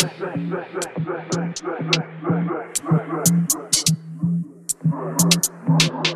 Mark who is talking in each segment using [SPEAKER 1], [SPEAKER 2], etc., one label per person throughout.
[SPEAKER 1] Thank you.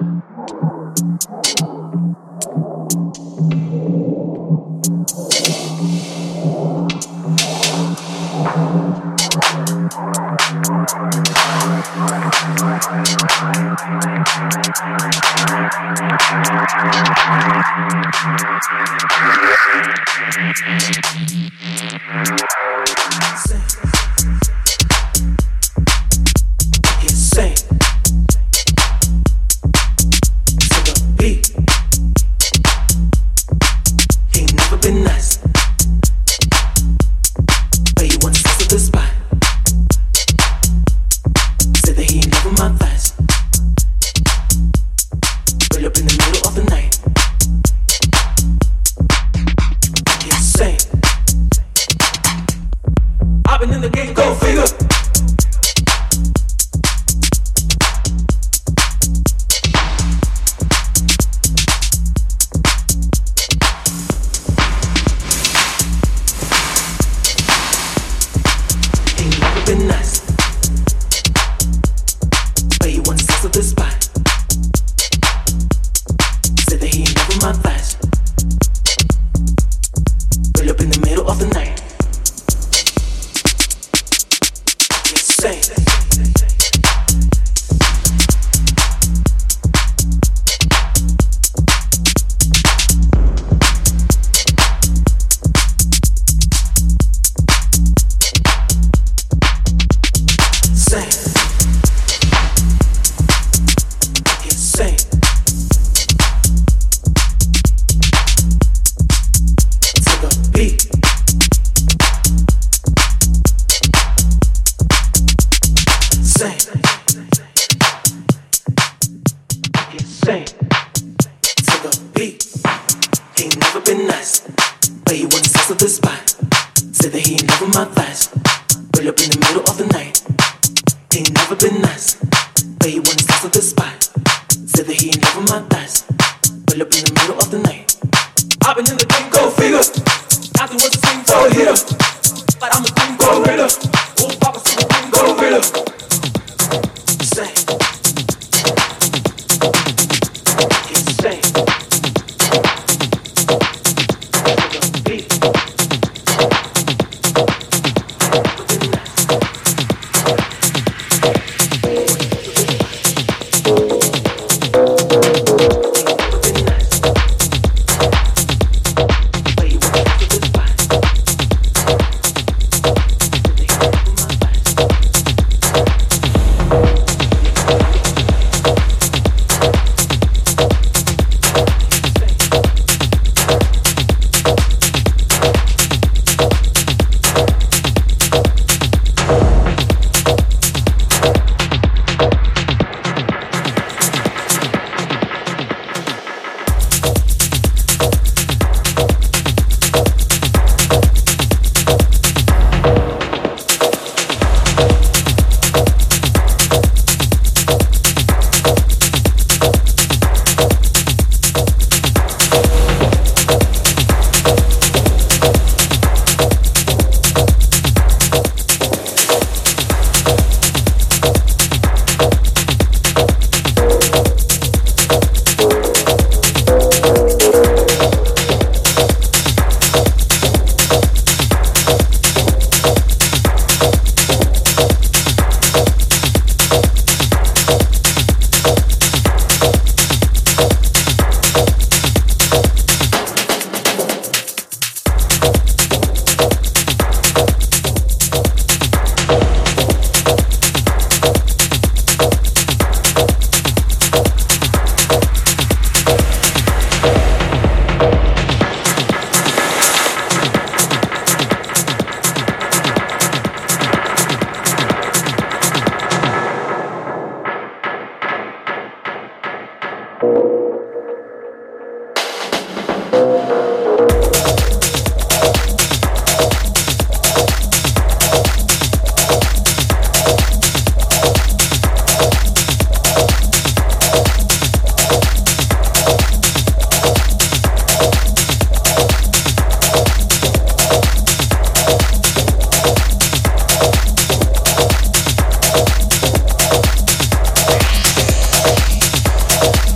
[SPEAKER 1] Oh.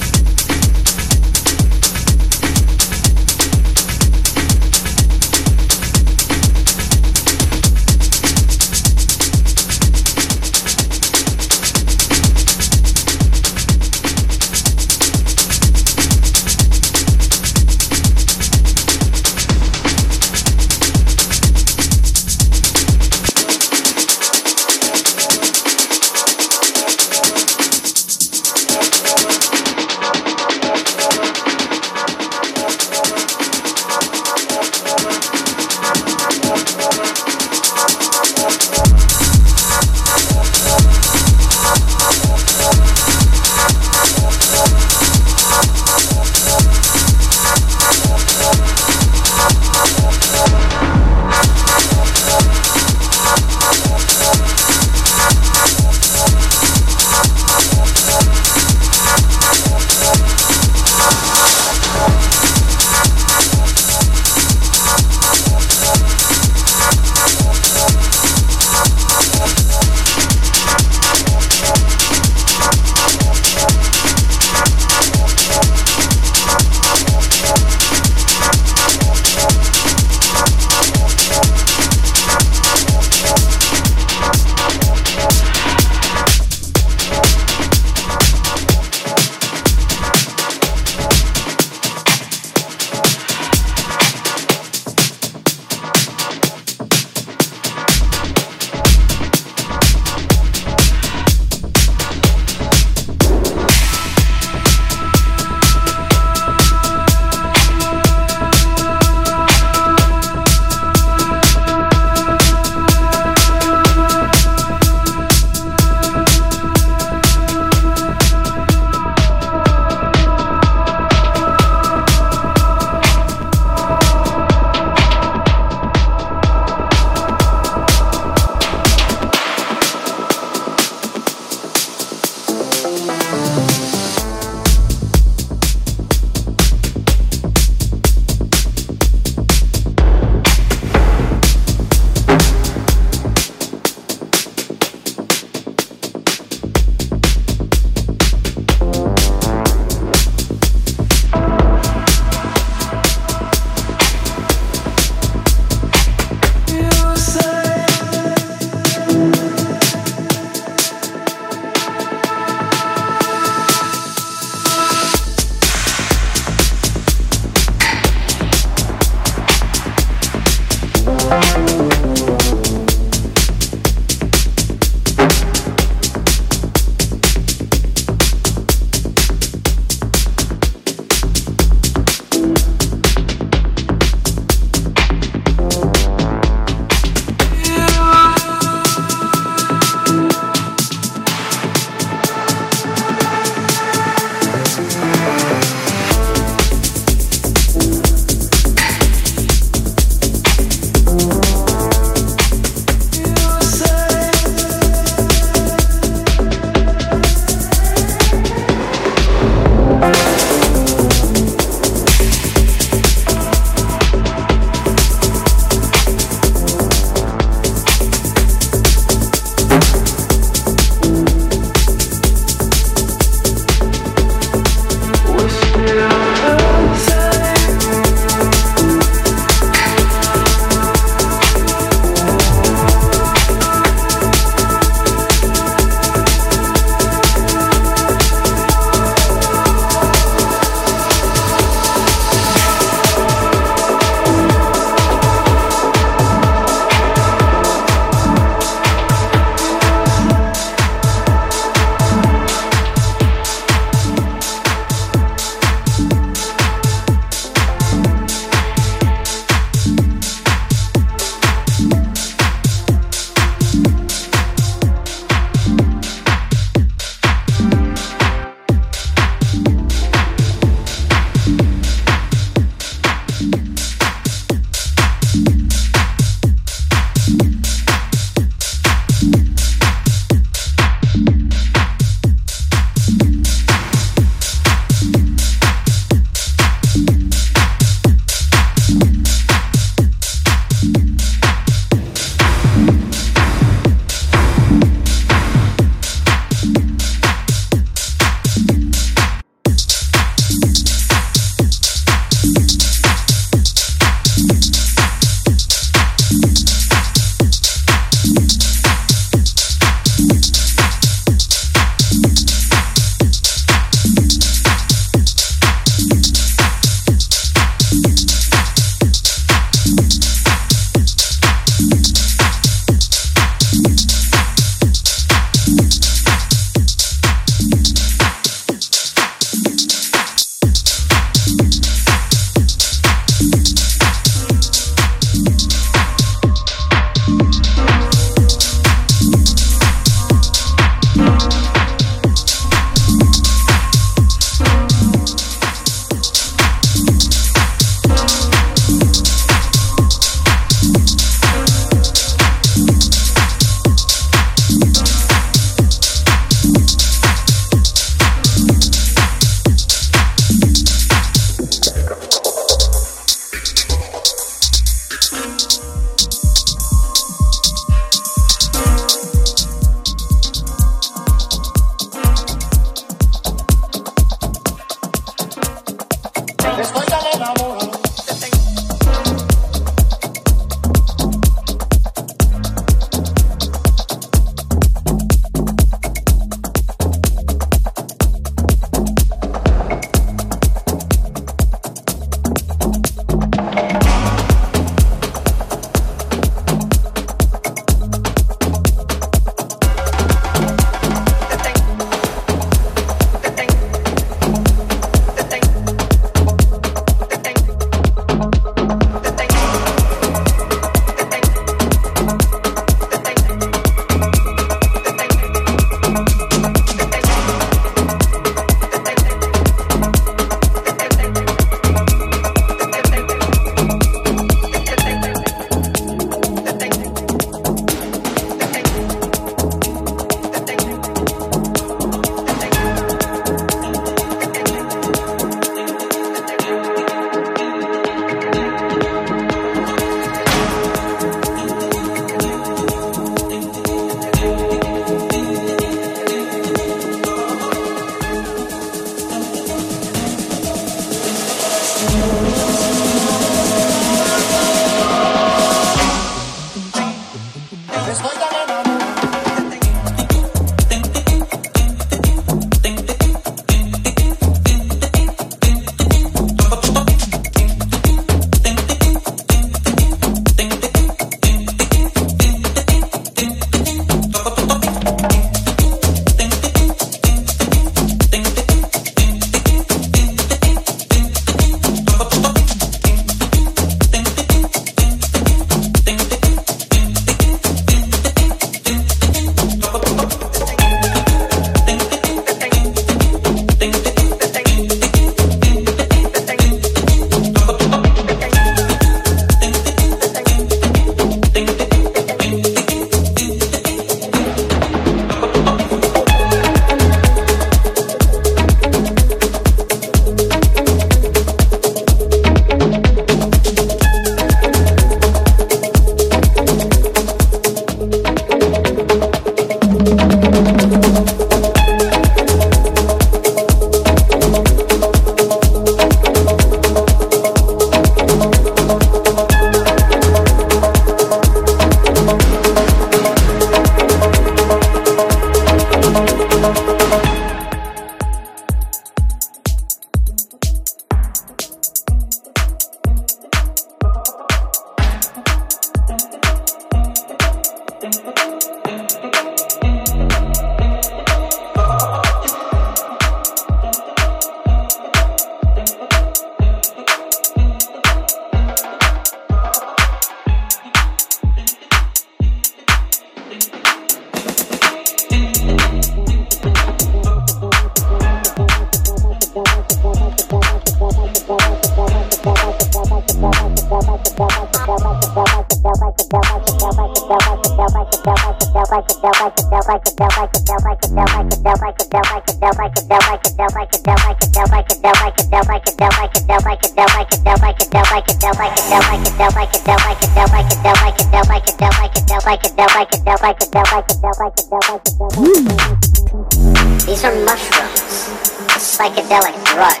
[SPEAKER 2] These are mushrooms, a psychedelic drug.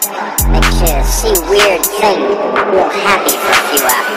[SPEAKER 2] Makes you see weird things,
[SPEAKER 3] feel
[SPEAKER 2] happy for a few hours.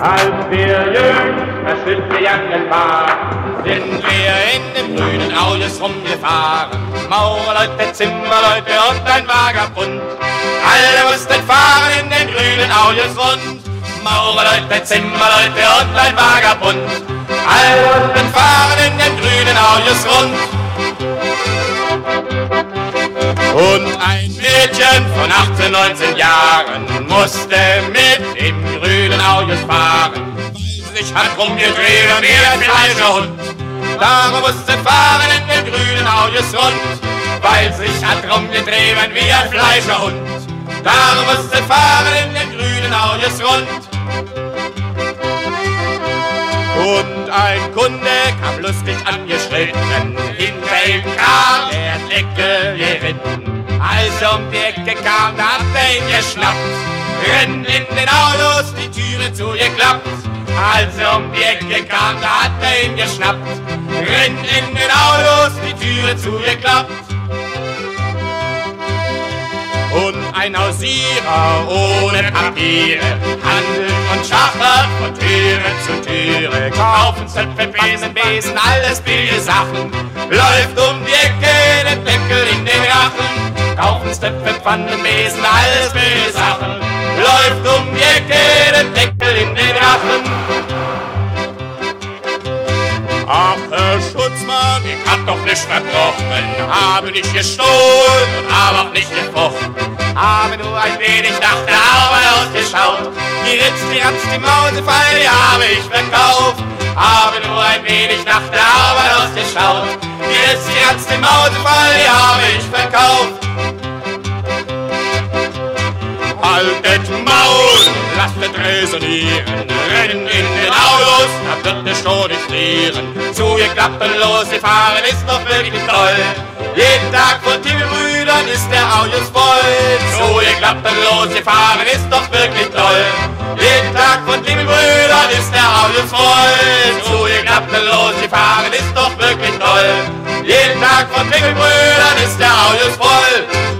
[SPEAKER 4] Als wir jüng als Verschüttjacken waren, sind wir in dem grünen Aulis rumgefahren. Maurerleute, Zimmerleute und ein Vagabund. Alle mussten fahren in den grünen Aulis rund. Maurerleute, Zimmerleute und ein Vagabund. Alle mussten fahren in den grünen Aulis rund. Und ein Mädchen von 18, 19 Jahren musste mit im Autos fahren. Sich hat rumgedreht wie ein falscher Hund. Darum musste fahren in den grünen Autos rund. Weil sich hat rumgedreht wie ein Fleischerhund. Darum musste fahren in den grünen Autos rund. Und ein Kunde kam lustig angeschritten, hinter ihm kam der Deckel geritten. Als um die Ecke kam, da hat er ihn geschnappt, renn in den Autos, die Türe zugeklappt. Als um die Ecke kam, da hat er ihn geschnappt, renn in den Autos, die Türe zugeklappt. Und ein Hausierer ohne Papiere handelt und schachert von Türe zu Türe. Kaufen Zöpfe, Besen, Besen, alles billige Sachen. Läuft um die Ecke, den Deckel in den Rachen. Kaufen Zöpfe, Pfannen, Besen, alles billige Sachen. Läuft um die Ecke, den Deckel in den Rachen. Ach, Herr Schutzmann, ich hab doch nicht verbrochen, habe nicht gestohlen und habe auch nicht gefochten. Habe nur ein wenig nach der Arbeit ausgeschaut. Die Ritz, die Ratz, die Mausefall, habe ich verkauft. Habe nur ein wenig nach der Arbeit ausgeschaut. Die Ritz, die Ratz, die Mausefall, die habe ich verkauft haltet Maul! Lasst es resonieren, rennen in den Autos, da wird es schon nicht frieren. Zu ihr klappen los, wir fahren ist doch wirklich toll. Jeden Tag von Timmel-Brüdern ist der Autos voll. Zu ihr klappen los, wir fahren ist doch wirklich toll. Jeden Tag von Timmel-Brüdern ist der Autos voll. Zu ihr klappen los, wir fahren ist doch wirklich toll. Jeden Tag von Timmel-Brüdern ist der Autos voll.